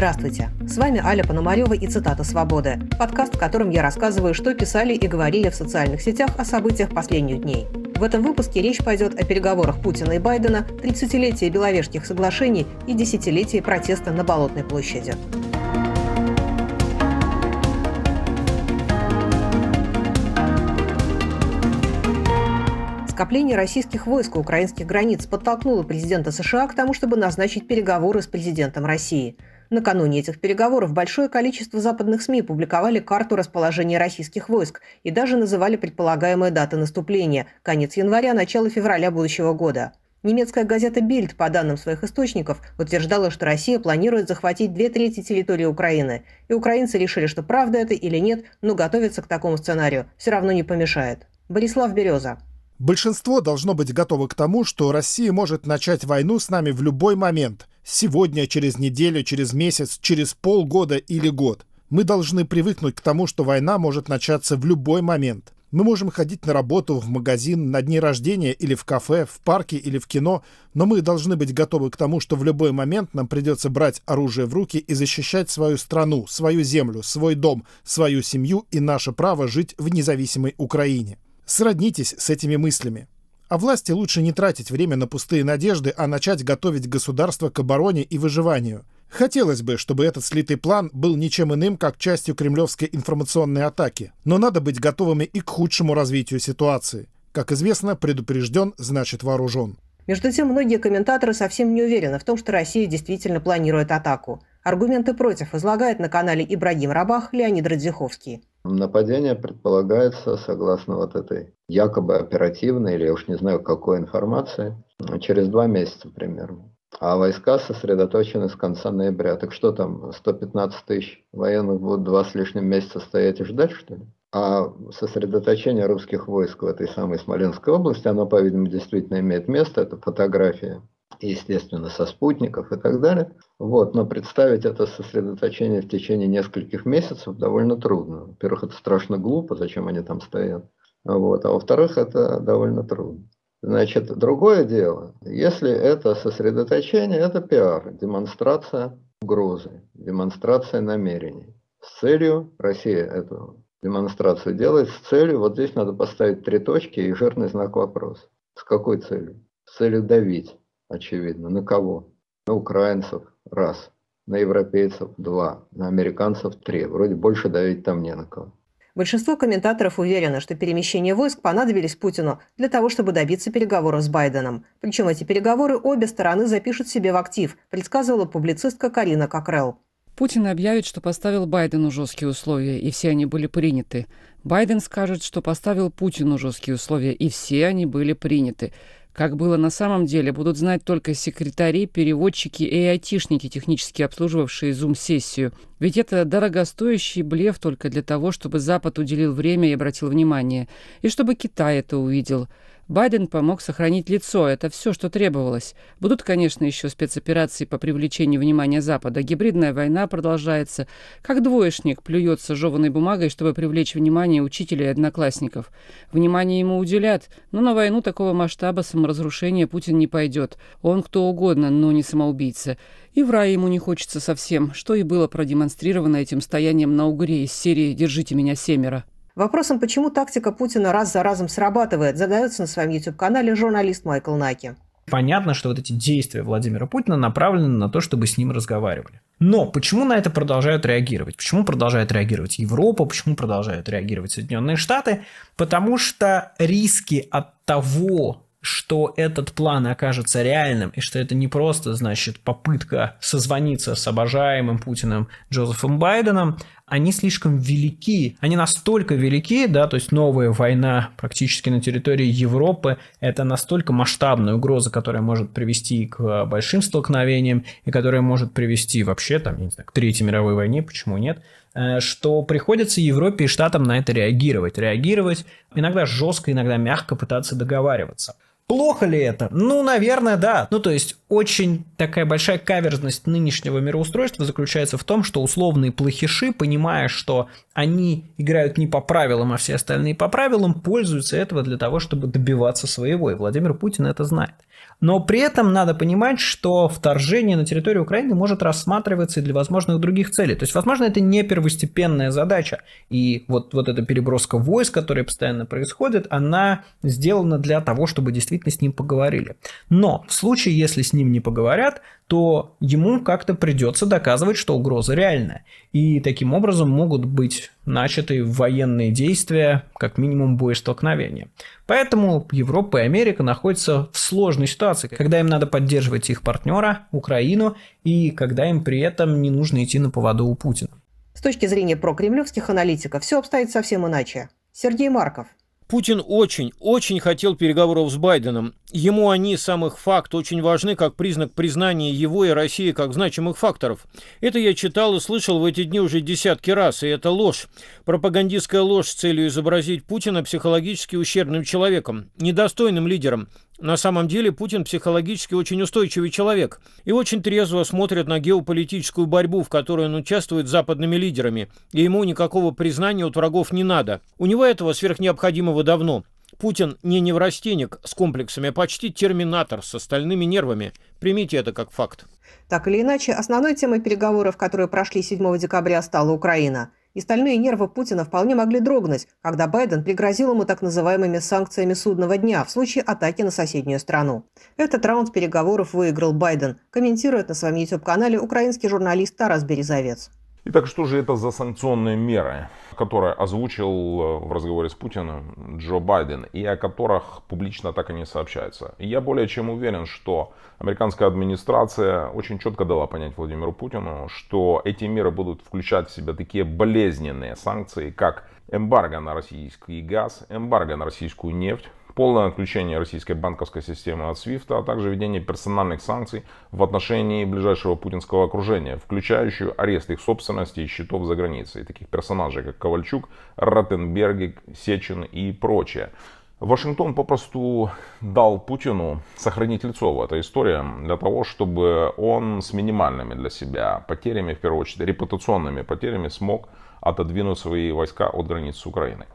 Здравствуйте! С вами Аля Пономарева и «Цитата свободы» – подкаст, в котором я рассказываю, что писали и говорили в социальных сетях о событиях последних дней. В этом выпуске речь пойдет о переговорах Путина и Байдена, 30-летии Беловежских соглашений и десятилетии протеста на Болотной площади. Скопление российских войск у украинских границ подтолкнуло президента США к тому, чтобы назначить переговоры с президентом России – Накануне этих переговоров большое количество западных СМИ публиковали карту расположения российских войск и даже называли предполагаемые даты наступления – конец января, начало февраля будущего года. Немецкая газета «Бильд», по данным своих источников, утверждала, что Россия планирует захватить две трети территории Украины. И украинцы решили, что правда это или нет, но готовиться к такому сценарию все равно не помешает. Борислав Береза. Большинство должно быть готово к тому, что Россия может начать войну с нами в любой момент, Сегодня, через неделю, через месяц, через полгода или год. Мы должны привыкнуть к тому, что война может начаться в любой момент. Мы можем ходить на работу, в магазин, на дни рождения или в кафе, в парке или в кино, но мы должны быть готовы к тому, что в любой момент нам придется брать оружие в руки и защищать свою страну, свою землю, свой дом, свою семью и наше право жить в независимой Украине. Сроднитесь с этими мыслями. А власти лучше не тратить время на пустые надежды, а начать готовить государство к обороне и выживанию. Хотелось бы, чтобы этот слитый план был ничем иным, как частью кремлевской информационной атаки. Но надо быть готовыми и к худшему развитию ситуации. Как известно, предупрежден значит вооружен. Между тем, многие комментаторы совсем не уверены в том, что Россия действительно планирует атаку. Аргументы против излагает на канале Ибрагим Рабах Леонид Радзиховский. Нападение предполагается, согласно вот этой якобы оперативной, или я уж не знаю какой информации, через два месяца примерно. А войска сосредоточены с конца ноября. Так что там, 115 тысяч военных будут два с лишним месяца стоять и ждать, что ли? А сосредоточение русских войск в этой самой Смоленской области, оно, по-видимому, действительно имеет место. Это фотография естественно, со спутников и так далее. Вот, но представить это сосредоточение в течение нескольких месяцев довольно трудно. Во-первых, это страшно глупо, зачем они там стоят. Вот, а во-вторых, это довольно трудно. Значит, другое дело, если это сосредоточение, это пиар, демонстрация угрозы, демонстрация намерений. С целью, Россия эту демонстрацию делает, с целью, вот здесь надо поставить три точки и жирный знак вопроса. С какой целью? С целью давить очевидно. На кого? На украинцев – раз, на европейцев – два, на американцев – три. Вроде больше давить там не на кого. Большинство комментаторов уверено, что перемещение войск понадобились Путину для того, чтобы добиться переговоров с Байденом. Причем эти переговоры обе стороны запишут себе в актив, предсказывала публицистка Карина Кокрелл. Путин объявит, что поставил Байдену жесткие условия, и все они были приняты. Байден скажет, что поставил Путину жесткие условия, и все они были приняты. Как было на самом деле, будут знать только секретари, переводчики и айтишники, технически обслуживавшие Zoom-сессию. Ведь это дорогостоящий блеф только для того, чтобы Запад уделил время и обратил внимание. И чтобы Китай это увидел. Байден помог сохранить лицо, это все, что требовалось. Будут, конечно, еще спецоперации по привлечению внимания Запада. Гибридная война продолжается. Как двоечник плюется жеванной бумагой, чтобы привлечь внимание учителей и одноклассников. Внимание ему уделят, но на войну такого масштаба саморазрушения Путин не пойдет. Он кто угодно, но не самоубийца. И в рай ему не хочется совсем, что и было продемонстрировано этим стоянием на угре из серии «Держите меня семеро». Вопросом, почему тактика Путина раз за разом срабатывает, задается на своем YouTube-канале журналист Майкл Наки. Понятно, что вот эти действия Владимира Путина направлены на то, чтобы с ним разговаривали. Но почему на это продолжают реагировать? Почему продолжает реагировать Европа? Почему продолжают реагировать Соединенные Штаты? Потому что риски от того, что этот план окажется реальным, и что это не просто, значит, попытка созвониться с обожаемым Путиным Джозефом Байденом, они слишком велики. Они настолько велики, да, то есть новая война практически на территории Европы, это настолько масштабная угроза, которая может привести к большим столкновениям и которая может привести вообще, там, я не знаю, к Третьей мировой войне, почему нет, э, что приходится Европе и Штатам на это реагировать. Реагировать иногда жестко, иногда мягко пытаться договариваться. Плохо ли это? Ну, наверное, да. Ну, то есть, очень такая большая каверзность нынешнего мироустройства заключается в том, что условные плохиши, понимая, что они играют не по правилам, а все остальные по правилам, пользуются этого для того, чтобы добиваться своего. И Владимир Путин это знает. Но при этом надо понимать, что вторжение на территорию Украины может рассматриваться и для возможных других целей. То есть, возможно, это не первостепенная задача. И вот, вот эта переброска войск, которая постоянно происходит, она сделана для того, чтобы действительно с ним поговорили. Но в случае, если с ним не поговорят, то ему как-то придется доказывать, что угроза реальная. И таким образом могут быть начаты военные действия, как минимум боестолкновения. Поэтому Европа и Америка находятся в сложной ситуации, когда им надо поддерживать их партнера, Украину, и когда им при этом не нужно идти на поводу у Путина. С точки зрения прокремлевских аналитиков все обстоит совсем иначе. Сергей Марков. Путин очень, очень хотел переговоров с Байденом. Ему они, самых факт, очень важны как признак признания его и России как значимых факторов. Это я читал и слышал в эти дни уже десятки раз, и это ложь. Пропагандистская ложь с целью изобразить Путина психологически ущербным человеком, недостойным лидером. На самом деле Путин психологически очень устойчивый человек и очень трезво смотрит на геополитическую борьбу, в которой он участвует с западными лидерами, и ему никакого признания от врагов не надо. У него этого сверхнеобходимого давно. Путин не неврастенник с комплексами, а почти терминатор с остальными нервами. Примите это как факт. Так или иначе, основной темой переговоров, которые прошли 7 декабря, стала Украина – и стальные нервы Путина вполне могли дрогнуть, когда Байден пригрозил ему так называемыми санкциями судного дня в случае атаки на соседнюю страну. Этот раунд переговоров выиграл Байден, комментирует на своем YouTube-канале украинский журналист Тарас Березовец. Итак, что же это за санкционные меры, которые озвучил э, в разговоре с Путиным Джо Байден и о которых публично так и не сообщается? Я более чем уверен, что американская администрация очень четко дала понять Владимиру Путину, что эти меры будут включать в себя такие болезненные санкции, как эмбарго на российский газ, эмбарго на российскую нефть, полное отключение российской банковской системы от SWIFT, а также введение персональных санкций в отношении ближайшего путинского окружения, включающую арест их собственности и счетов за границей, таких персонажей, как Ковальчук, Ротенберги, Сечин и прочее. Вашингтон попросту дал Путину сохранить лицо в этой истории для того, чтобы он с минимальными для себя потерями, в первую очередь репутационными потерями, смог отодвинуть свои войска от границы Украины.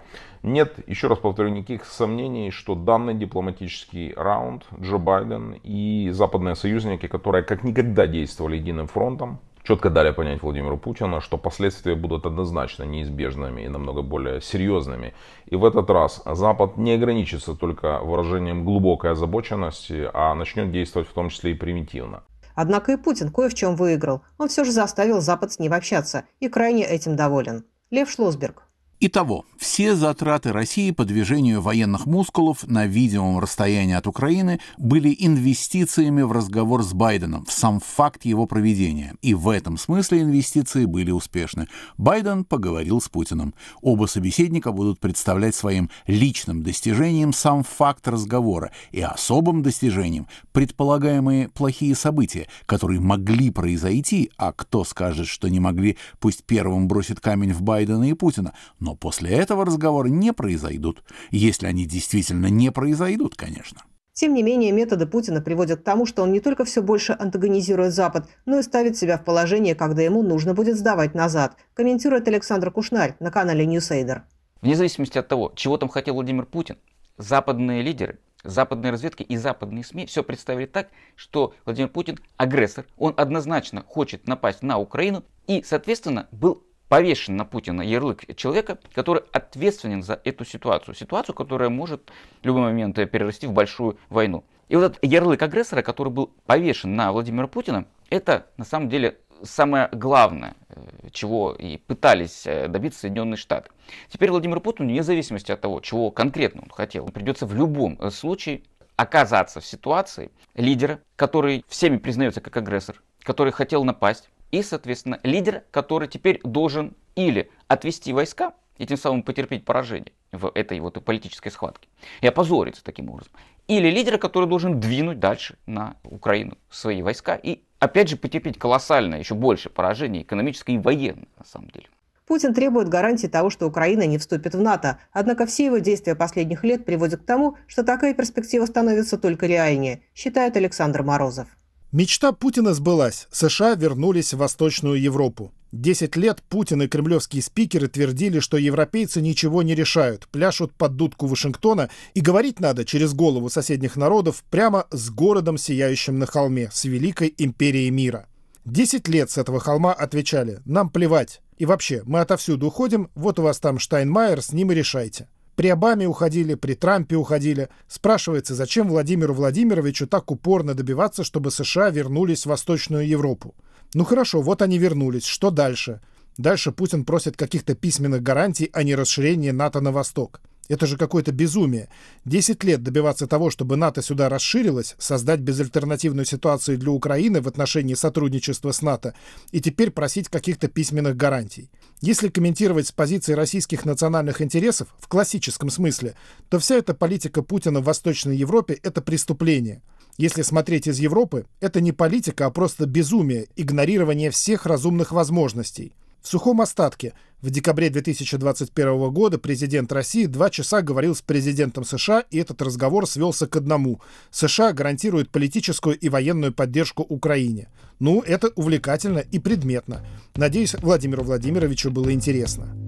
Нет, еще раз повторю, никаких сомнений, что данный дипломатический раунд Джо Байден и западные союзники, которые как никогда действовали единым фронтом, четко дали понять Владимиру Путину, что последствия будут однозначно неизбежными и намного более серьезными. И в этот раз Запад не ограничится только выражением глубокой озабоченности, а начнет действовать в том числе и примитивно. Однако и Путин кое в чем выиграл. Он все же заставил Запад с ним общаться и крайне этим доволен. Лев Шлосберг. Итого, все затраты России по движению военных мускулов на видимом расстоянии от Украины были инвестициями в разговор с Байденом, в сам факт его проведения. И в этом смысле инвестиции были успешны. Байден поговорил с Путиным. Оба собеседника будут представлять своим личным достижением сам факт разговора и особым достижением предполагаемые плохие события, которые могли произойти, а кто скажет, что не могли, пусть первым бросит камень в Байдена и Путина, но после этого разговоры не произойдут, если они действительно не произойдут, конечно. Тем не менее, методы Путина приводят к тому, что он не только все больше антагонизирует Запад, но и ставит себя в положение, когда ему нужно будет сдавать назад, комментирует Александр Кушнарь на канале Newsader. Вне зависимости от того, чего там хотел Владимир Путин, западные лидеры, западные разведки и западные СМИ все представили так, что Владимир Путин агрессор, он однозначно хочет напасть на Украину и, соответственно, был повешен на Путина ярлык человека, который ответственен за эту ситуацию. Ситуацию, которая может в любой момент перерасти в большую войну. И вот этот ярлык агрессора, который был повешен на Владимира Путина, это на самом деле самое главное, э, чего и пытались э, добиться Соединенные Штаты. Теперь Владимир Путин, вне зависимости от того, чего конкретно он хотел, придется в любом э, случае оказаться в ситуации лидера, который всеми признается как агрессор, который хотел напасть, и, соответственно, лидер, который теперь должен или отвести войска и тем самым потерпеть поражение в этой вот политической схватке и опозориться таким образом. Или лидера, который должен двинуть дальше на Украину свои войска и опять же потерпеть колоссальное, еще больше поражение экономическое и военное на самом деле. Путин требует гарантии того, что Украина не вступит в НАТО, однако все его действия последних лет приводят к тому, что такая перспектива становится только реальнее, считает Александр Морозов. Мечта Путина сбылась. США вернулись в Восточную Европу. Десять лет Путин и кремлевские спикеры твердили, что европейцы ничего не решают, пляшут под дудку Вашингтона, и говорить надо через голову соседних народов прямо с городом, сияющим на холме, с великой империей мира. Десять лет с этого холма отвечали «нам плевать». И вообще, мы отовсюду уходим, вот у вас там Штайнмайер, с ним и решайте. При Обаме уходили, при Трампе уходили. Спрашивается, зачем Владимиру Владимировичу так упорно добиваться, чтобы США вернулись в Восточную Европу? Ну хорошо, вот они вернулись. Что дальше? Дальше Путин просит каких-то письменных гарантий о нерасширении НАТО на восток. Это же какое-то безумие. Десять лет добиваться того, чтобы НАТО сюда расширилось, создать безальтернативную ситуацию для Украины в отношении сотрудничества с НАТО, и теперь просить каких-то письменных гарантий. Если комментировать с позиции российских национальных интересов в классическом смысле, то вся эта политика Путина в Восточной Европе – это преступление. Если смотреть из Европы, это не политика, а просто безумие, игнорирование всех разумных возможностей – в сухом остатке в декабре 2021 года президент России два часа говорил с президентом США, и этот разговор свелся к одному. США гарантируют политическую и военную поддержку Украине. Ну, это увлекательно и предметно. Надеюсь, Владимиру Владимировичу было интересно.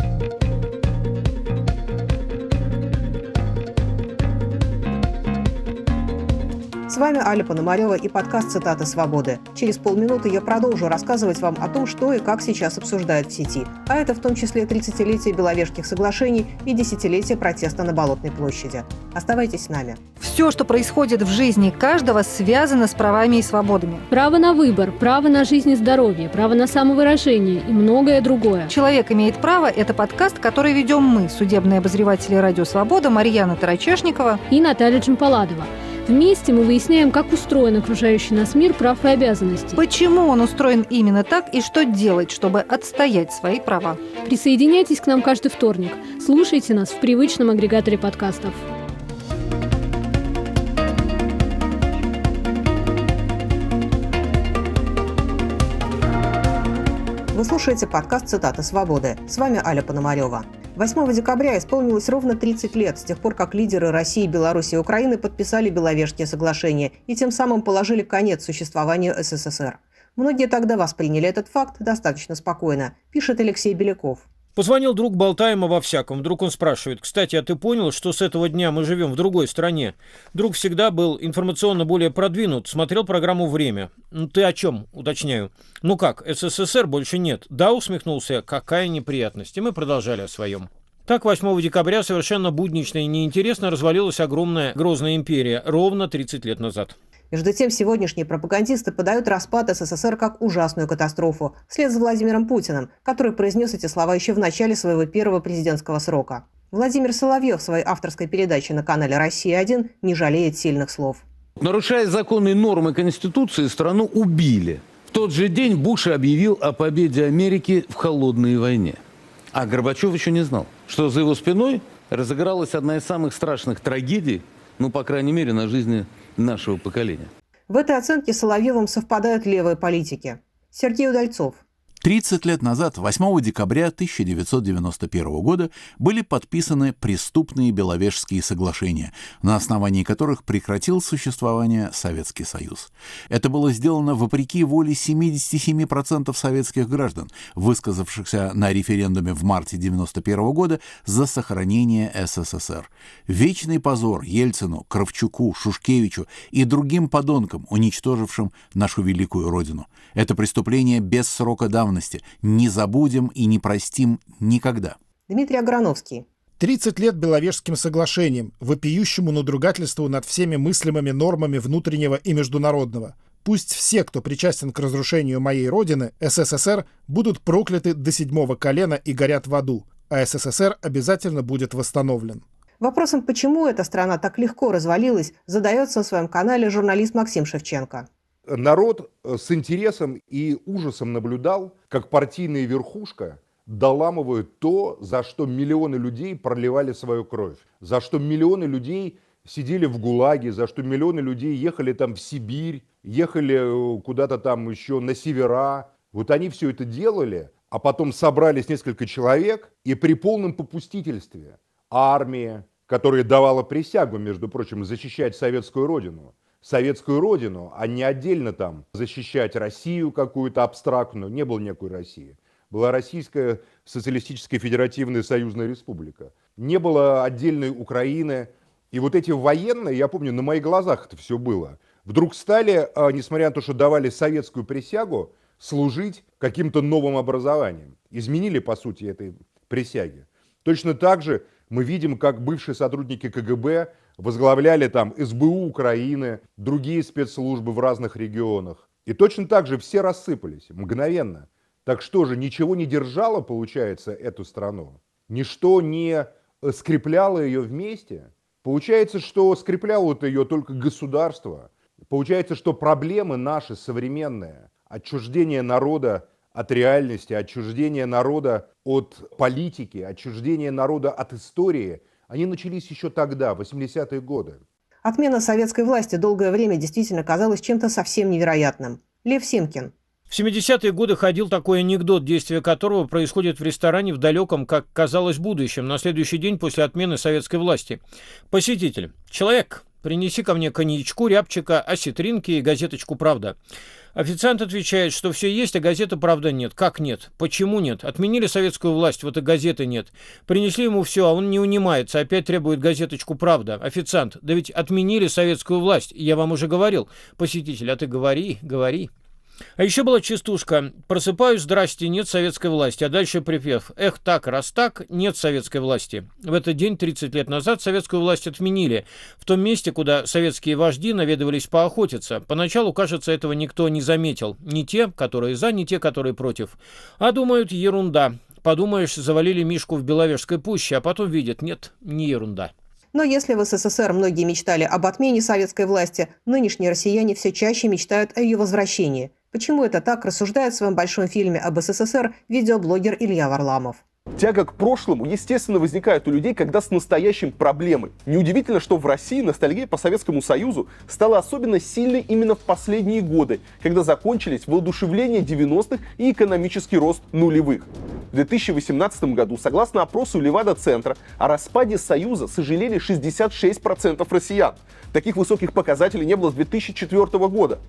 С вами Аля Пономарева и подкаст «Цитаты свободы». Через полминуты я продолжу рассказывать вам о том, что и как сейчас обсуждают в сети. А это в том числе 30-летие Беловежских соглашений и десятилетие протеста на Болотной площади. Оставайтесь с нами. Все, что происходит в жизни каждого, связано с правами и свободами. Право на выбор, право на жизнь и здоровье, право на самовыражение и многое другое. «Человек имеет право» – это подкаст, который ведем мы, судебные обозреватели «Радио Свобода» Марьяна Тарачешникова и Наталья Джампаладова. Вместе мы выясняем, как устроен окружающий нас мир прав и обязанностей. Почему он устроен именно так и что делать, чтобы отстоять свои права. Присоединяйтесь к нам каждый вторник. Слушайте нас в привычном агрегаторе подкастов. Слушаете подкаст «Цитаты свободы». С вами Аля Пономарева. 8 декабря исполнилось ровно 30 лет с тех пор, как лидеры России, Беларуси и Украины подписали Беловежские соглашения и тем самым положили конец существованию СССР. Многие тогда восприняли этот факт достаточно спокойно, пишет Алексей Беляков. Позвонил друг, болтаем обо всяком. Вдруг он спрашивает, кстати, а ты понял, что с этого дня мы живем в другой стране? Друг всегда был информационно более продвинут, смотрел программу «Время». Ну ты о чем, уточняю? Ну как, СССР больше нет. Да, усмехнулся, какая неприятность. И мы продолжали о своем. Так, 8 декабря совершенно буднично и неинтересно развалилась огромная грозная империя ровно 30 лет назад. Между тем, сегодняшние пропагандисты подают распад СССР как ужасную катастрофу, вслед за Владимиром Путиным, который произнес эти слова еще в начале своего первого президентского срока. Владимир Соловьев в своей авторской передаче на канале «Россия-1» не жалеет сильных слов. Нарушая законные нормы Конституции, страну убили. В тот же день Буш объявил о победе Америки в холодной войне. А Горбачев еще не знал, что за его спиной разыгралась одна из самых страшных трагедий, ну, по крайней мере, на жизни нашего поколения. В этой оценке Соловьевым совпадают левые политики. Сергей Удальцов – 30 лет назад, 8 декабря 1991 года, были подписаны преступные Беловежские соглашения, на основании которых прекратил существование Советский Союз. Это было сделано вопреки воле 77% советских граждан, высказавшихся на референдуме в марте 1991 года за сохранение СССР. Вечный позор Ельцину, Кравчуку, Шушкевичу и другим подонкам, уничтожившим нашу великую Родину. Это преступление без срока давности давности не забудем и не простим никогда. Дмитрий Аграновский. 30 лет Беловежским соглашением, вопиющему надругательству над всеми мыслимыми нормами внутреннего и международного. Пусть все, кто причастен к разрушению моей родины, СССР, будут прокляты до седьмого колена и горят в аду, а СССР обязательно будет восстановлен. Вопросом, почему эта страна так легко развалилась, задается на своем канале журналист Максим Шевченко народ э, с интересом и ужасом наблюдал, как партийная верхушка доламывают то, за что миллионы людей проливали свою кровь, за что миллионы людей сидели в ГУЛАГе, за что миллионы людей ехали там в Сибирь, ехали э, куда-то там еще на севера. Вот они все это делали, а потом собрались несколько человек и при полном попустительстве армия, которая давала присягу, между прочим, защищать советскую родину, советскую родину, а не отдельно там защищать Россию какую-то абстрактную. Не было никакой России. была Российская Социалистическая Федеративная Союзная Республика. Не было отдельной Украины. И вот эти военные, я помню, на моих глазах это все было, вдруг стали, а, несмотря на то, что давали советскую присягу, служить каким-то новым образованием. Изменили, по сути, этой присяги. Точно так же мы видим, как бывшие сотрудники КГБ возглавляли там СБУ Украины, другие спецслужбы в разных регионах. И точно так же все рассыпались мгновенно. Так что же, ничего не держало, получается, эту страну? Ничто не э, скрепляло ее вместе? Получается, что скрепляло ее только государство. Получается, что проблемы наши современные, отчуждение народа от реальности, отчуждение народа от политики, отчуждение народа от истории, они начались еще тогда, в 80-е годы. Отмена советской власти долгое время действительно казалась чем-то совсем невероятным. Лев Семкин. В 70-е годы ходил такой анекдот, действие которого происходит в ресторане в далеком, как казалось, будущем, на следующий день после отмены советской власти. Посетитель. Человек, принеси ко мне коньячку, рябчика, осетринки и газеточку «Правда». Официант отвечает, что все есть, а газеты «Правда» нет. Как нет? Почему нет? Отменили советскую власть, вот и газеты нет. Принесли ему все, а он не унимается, опять требует газеточку «Правда». Официант, да ведь отменили советскую власть, я вам уже говорил. Посетитель, а ты говори, говори. А еще была частушка «Просыпаюсь, здрасте, нет советской власти», а дальше припев «Эх так, раз так, нет советской власти». В этот день, 30 лет назад, советскую власть отменили. В том месте, куда советские вожди наведывались поохотиться. Поначалу, кажется, этого никто не заметил. Ни те, которые за, ни те, которые против. А думают, ерунда. Подумаешь, завалили Мишку в Беловежской пуще, а потом видят, нет, не ерунда. Но если в СССР многие мечтали об отмене советской власти, нынешние россияне все чаще мечтают о ее возвращении. Почему это так, рассуждает в своем большом фильме об СССР видеоблогер Илья Варламов. Тяга к прошлому, естественно, возникает у людей, когда с настоящим проблемой. Неудивительно, что в России ностальгия по Советскому Союзу стала особенно сильной именно в последние годы, когда закончились воодушевление 90-х и экономический рост нулевых. В 2018 году, согласно опросу Левада-центра, о распаде Союза сожалели 66% россиян. Таких высоких показателей не было с 2004 года.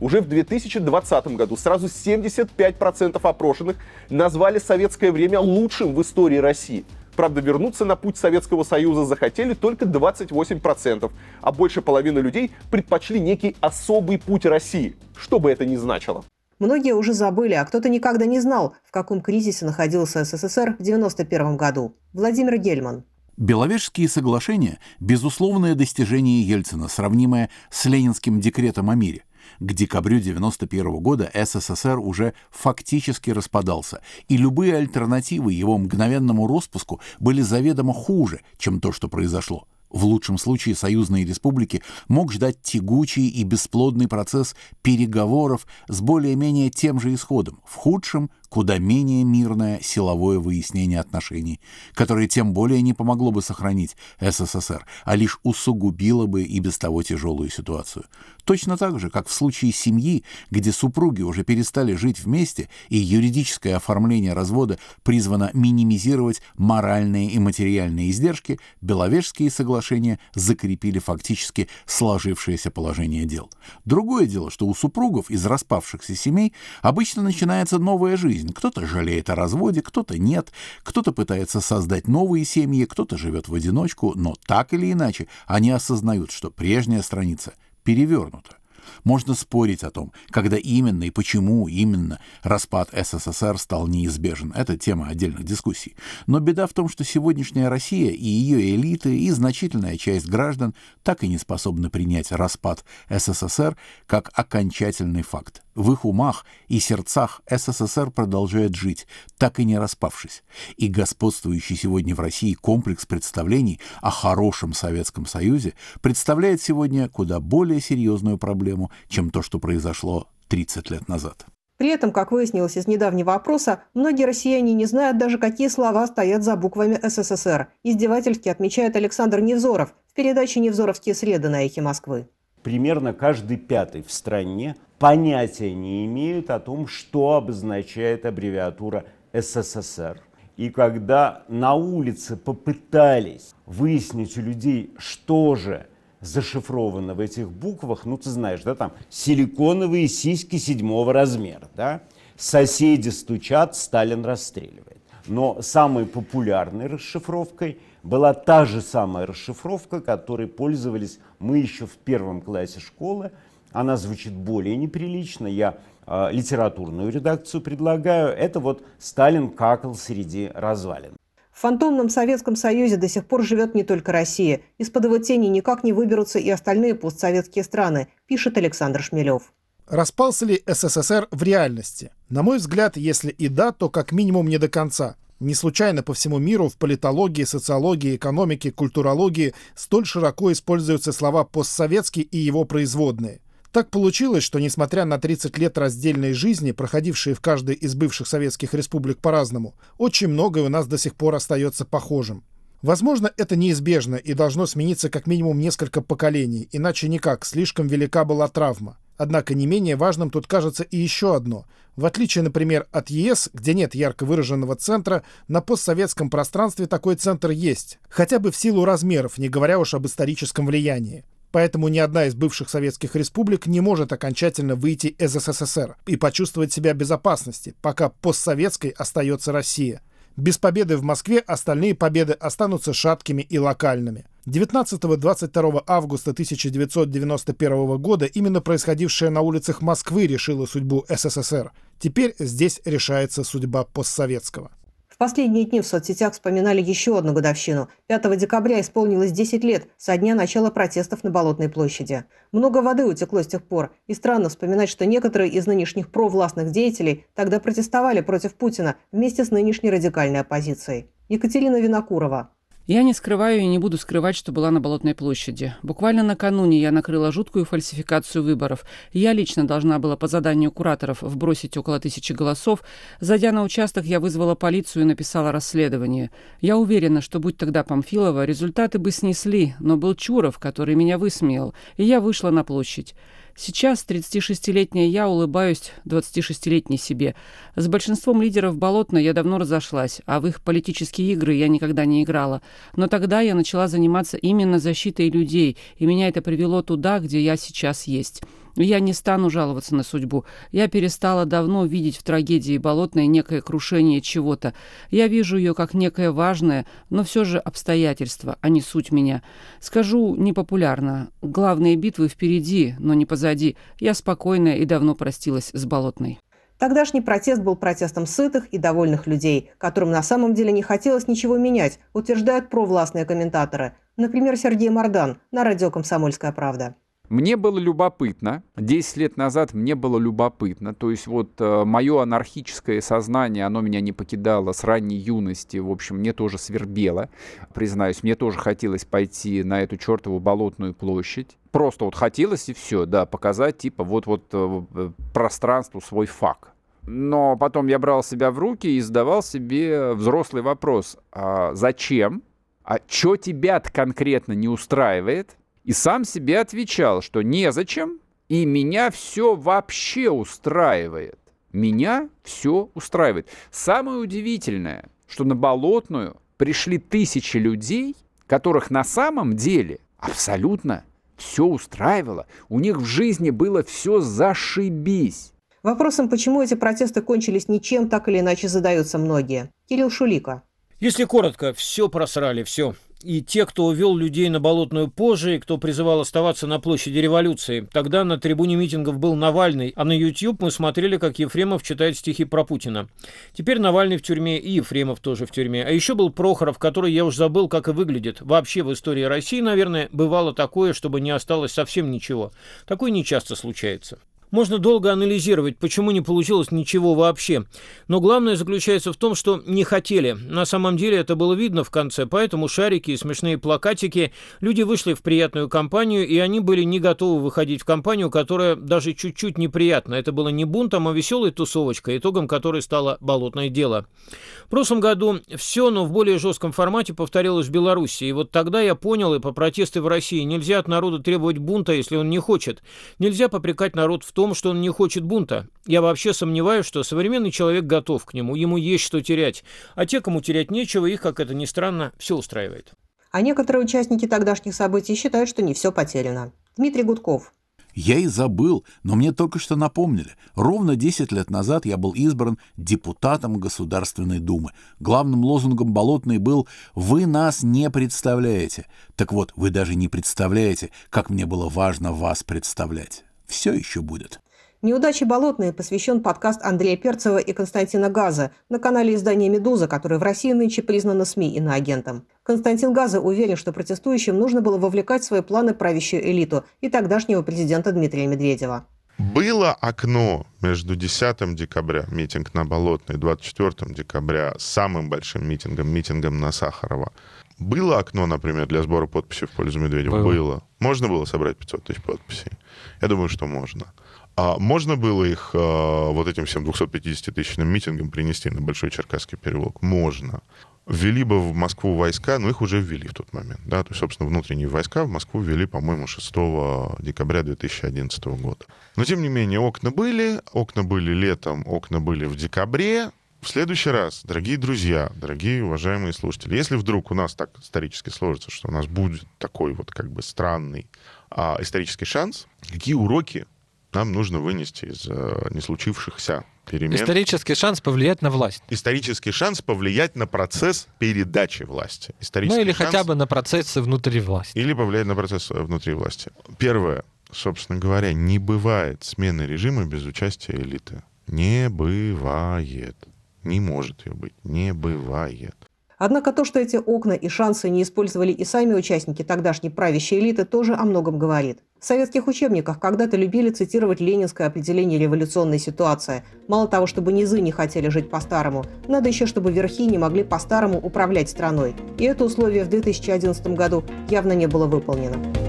Уже в 2020 году сразу 75% опрошенных назвали советское время лучшим в истории России. Правда, вернуться на путь Советского Союза захотели только 28%, а больше половины людей предпочли некий особый путь России, что бы это ни значило. Многие уже забыли, а кто-то никогда не знал, в каком кризисе находился СССР в 1991 году. Владимир Гельман. Беловежские соглашения – безусловное достижение Ельцина, сравнимое с Ленинским декретом о мире. К декабрю 1991 года СССР уже фактически распадался, и любые альтернативы его мгновенному распуску были заведомо хуже, чем то, что произошло. В лучшем случае союзные республики мог ждать тягучий и бесплодный процесс переговоров с более-менее тем же исходом. В худшем куда менее мирное силовое выяснение отношений, которое тем более не помогло бы сохранить СССР, а лишь усугубило бы и без того тяжелую ситуацию. Точно так же, как в случае семьи, где супруги уже перестали жить вместе, и юридическое оформление развода призвано минимизировать моральные и материальные издержки, Беловежские соглашения закрепили фактически сложившееся положение дел. Другое дело, что у супругов из распавшихся семей обычно начинается новая жизнь, жизнь. Кто-то жалеет о разводе, кто-то нет, кто-то пытается создать новые семьи, кто-то живет в одиночку, но так или иначе они осознают, что прежняя страница перевернута. Можно спорить о том, когда именно и почему именно распад СССР стал неизбежен. Это тема отдельных дискуссий. Но беда в том, что сегодняшняя Россия и ее элиты, и значительная часть граждан так и не способны принять распад СССР как окончательный факт. В их умах и сердцах СССР продолжает жить, так и не распавшись. И господствующий сегодня в России комплекс представлений о хорошем Советском Союзе представляет сегодня куда более серьезную проблему, чем то, что произошло 30 лет назад. При этом, как выяснилось из недавнего опроса, многие россияне не знают даже, какие слова стоят за буквами СССР. Издевательски отмечает Александр Невзоров в передаче «Невзоровские среды» на «Эхе Москвы». Примерно каждый пятый в стране понятия не имеют о том, что обозначает аббревиатура СССР. И когда на улице попытались выяснить у людей, что же зашифровано в этих буквах, ну ты знаешь, да, там силиконовые сиськи седьмого размера, да, соседи стучат, Сталин расстреливает. Но самой популярной расшифровкой была та же самая расшифровка, которой пользовались мы еще в первом классе школы. Она звучит более неприлично. Я э, литературную редакцию предлагаю. Это вот Сталин какал среди развалин. В фантомном Советском Союзе до сих пор живет не только Россия. Из-под его тени никак не выберутся и остальные постсоветские страны, пишет Александр Шмелев. Распался ли СССР в реальности? На мой взгляд, если и да, то как минимум не до конца. Не случайно по всему миру в политологии, социологии, экономике, культурологии столь широко используются слова «постсоветский» и его производные. Так получилось, что несмотря на 30 лет раздельной жизни, проходившие в каждой из бывших советских республик по-разному, очень многое у нас до сих пор остается похожим. Возможно, это неизбежно и должно смениться как минимум несколько поколений, иначе никак, слишком велика была травма. Однако не менее важным тут кажется и еще одно. В отличие, например, от ЕС, где нет ярко выраженного центра, на постсоветском пространстве такой центр есть, хотя бы в силу размеров, не говоря уж об историческом влиянии. Поэтому ни одна из бывших советских республик не может окончательно выйти из СССР и почувствовать себя в безопасности, пока постсоветской остается Россия. Без победы в Москве остальные победы останутся шаткими и локальными. 19-22 августа 1991 года именно происходившее на улицах Москвы решило судьбу СССР. Теперь здесь решается судьба постсоветского. В последние дни в соцсетях вспоминали еще одну годовщину. 5 декабря исполнилось 10 лет со дня начала протестов на Болотной площади. Много воды утекло с тех пор, и странно вспоминать, что некоторые из нынешних провластных деятелей тогда протестовали против Путина вместе с нынешней радикальной оппозицией. Екатерина Винокурова, я не скрываю и не буду скрывать, что была на Болотной площади. Буквально накануне я накрыла жуткую фальсификацию выборов. Я лично должна была по заданию кураторов вбросить около тысячи голосов. Зайдя на участок, я вызвала полицию и написала расследование. Я уверена, что будь тогда Памфилова, результаты бы снесли, но был Чуров, который меня высмеял, и я вышла на площадь. Сейчас 36-летняя я улыбаюсь 26-летней себе. С большинством лидеров Болотной я давно разошлась, а в их политические игры я никогда не играла. Но тогда я начала заниматься именно защитой людей, и меня это привело туда, где я сейчас есть. Я не стану жаловаться на судьбу. Я перестала давно видеть в трагедии Болотной некое крушение чего-то. Я вижу ее как некое важное, но все же обстоятельство, а не суть меня. Скажу непопулярно. Главные битвы впереди, но не позади. Я спокойная и давно простилась с Болотной. Тогдашний протест был протестом сытых и довольных людей, которым на самом деле не хотелось ничего менять, утверждают провластные комментаторы. Например, Сергей Мордан на радио «Комсомольская правда». Мне было любопытно, 10 лет назад мне было любопытно, то есть вот э, мое анархическое сознание, оно меня не покидало с ранней юности, в общем, мне тоже свербело, признаюсь, мне тоже хотелось пойти на эту чертову болотную площадь, просто вот хотелось и все, да, показать типа вот-вот э, э, пространству свой факт. Но потом я брал себя в руки и задавал себе взрослый вопрос, а зачем? А что тебя конкретно не устраивает? И сам себе отвечал, что незачем, и меня все вообще устраивает. Меня все устраивает. Самое удивительное, что на Болотную пришли тысячи людей, которых на самом деле абсолютно все устраивало. У них в жизни было все зашибись. Вопросом, почему эти протесты кончились ничем, так или иначе задаются многие. Кирилл Шулика. Если коротко, все просрали, все и те, кто увел людей на Болотную позже, и кто призывал оставаться на площади революции. Тогда на трибуне митингов был Навальный, а на YouTube мы смотрели, как Ефремов читает стихи про Путина. Теперь Навальный в тюрьме и Ефремов тоже в тюрьме. А еще был Прохоров, который я уж забыл, как и выглядит. Вообще в истории России, наверное, бывало такое, чтобы не осталось совсем ничего. Такое не часто случается. Можно долго анализировать, почему не получилось ничего вообще. Но главное заключается в том, что не хотели. На самом деле это было видно в конце, поэтому шарики и смешные плакатики, люди вышли в приятную компанию, и они были не готовы выходить в компанию, которая даже чуть-чуть неприятна. Это было не бунтом, а веселой тусовочкой, итогом которой стало болотное дело. В прошлом году все, но в более жестком формате повторилось в Беларуси. И вот тогда я понял, и по протесты в России нельзя от народа требовать бунта, если он не хочет. Нельзя попрекать народ в том, что он не хочет бунта. Я вообще сомневаюсь, что современный человек готов к нему, ему есть что терять. А те, кому терять нечего, их, как это ни странно, все устраивает. А некоторые участники тогдашних событий считают, что не все потеряно. Дмитрий Гудков. Я и забыл, но мне только что напомнили. Ровно 10 лет назад я был избран депутатом Государственной Думы. Главным лозунгом Болотной был «Вы нас не представляете». Так вот, вы даже не представляете, как мне было важно вас представлять. Все еще будет. Неудачи болотные посвящен подкаст Андрея Перцева и Константина Газа на канале издания «Медуза», который в России нынче признано СМИ иноагентом. Константин Газа уверен, что протестующим нужно было вовлекать в свои планы правящую элиту и тогдашнего президента Дмитрия Медведева. Было окно между 10 декабря, митинг на Болотной, 24 декабря, самым большим митингом, митингом на Сахарова. Было окно, например, для сбора подписей в пользу Медведева? Было. было. Можно было собрать 500 тысяч подписей? Я думаю, что можно. А можно было их а, вот этим всем 250-тысячным митингам принести на Большой Черкасский переулок? Можно. Ввели бы в Москву войска, но их уже ввели в тот момент. Да? То есть, собственно, внутренние войска в Москву ввели, по-моему, 6 декабря 2011 года. Но, тем не менее, окна были, окна были летом, окна были в декабре. В следующий раз, дорогие друзья, дорогие уважаемые слушатели, если вдруг у нас так исторически сложится, что у нас будет такой вот как бы странный а, исторический шанс, какие уроки нам нужно вынести из э, не случившихся перемен. Исторический шанс повлиять на власть. Исторический шанс повлиять на процесс передачи власти. ну или шанс... хотя бы на процессы внутри власти. Или повлиять на процесс э, внутри власти. Первое, собственно говоря, не бывает смены режима без участия элиты. Не бывает. Не может ее быть. Не бывает. Однако то, что эти окна и шансы не использовали и сами участники тогдашней правящей элиты, тоже о многом говорит. В советских учебниках когда-то любили цитировать ленинское определение революционной ситуации. Мало того, чтобы низы не хотели жить по-старому, надо еще, чтобы верхи не могли по-старому управлять страной. И это условие в 2011 году явно не было выполнено.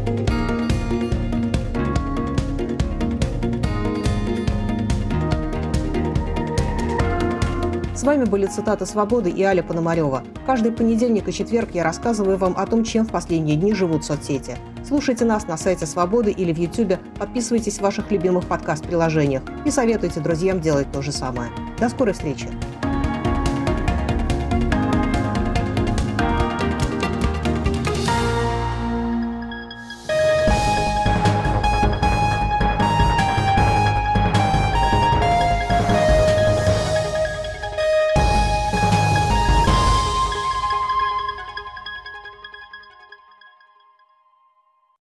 С вами были цитаты «Свободы» и Аля Пономарева. Каждый понедельник и четверг я рассказываю вам о том, чем в последние дни живут соцсети. Слушайте нас на сайте «Свободы» или в YouTube, подписывайтесь в ваших любимых подкаст-приложениях и советуйте друзьям делать то же самое. До скорой встречи!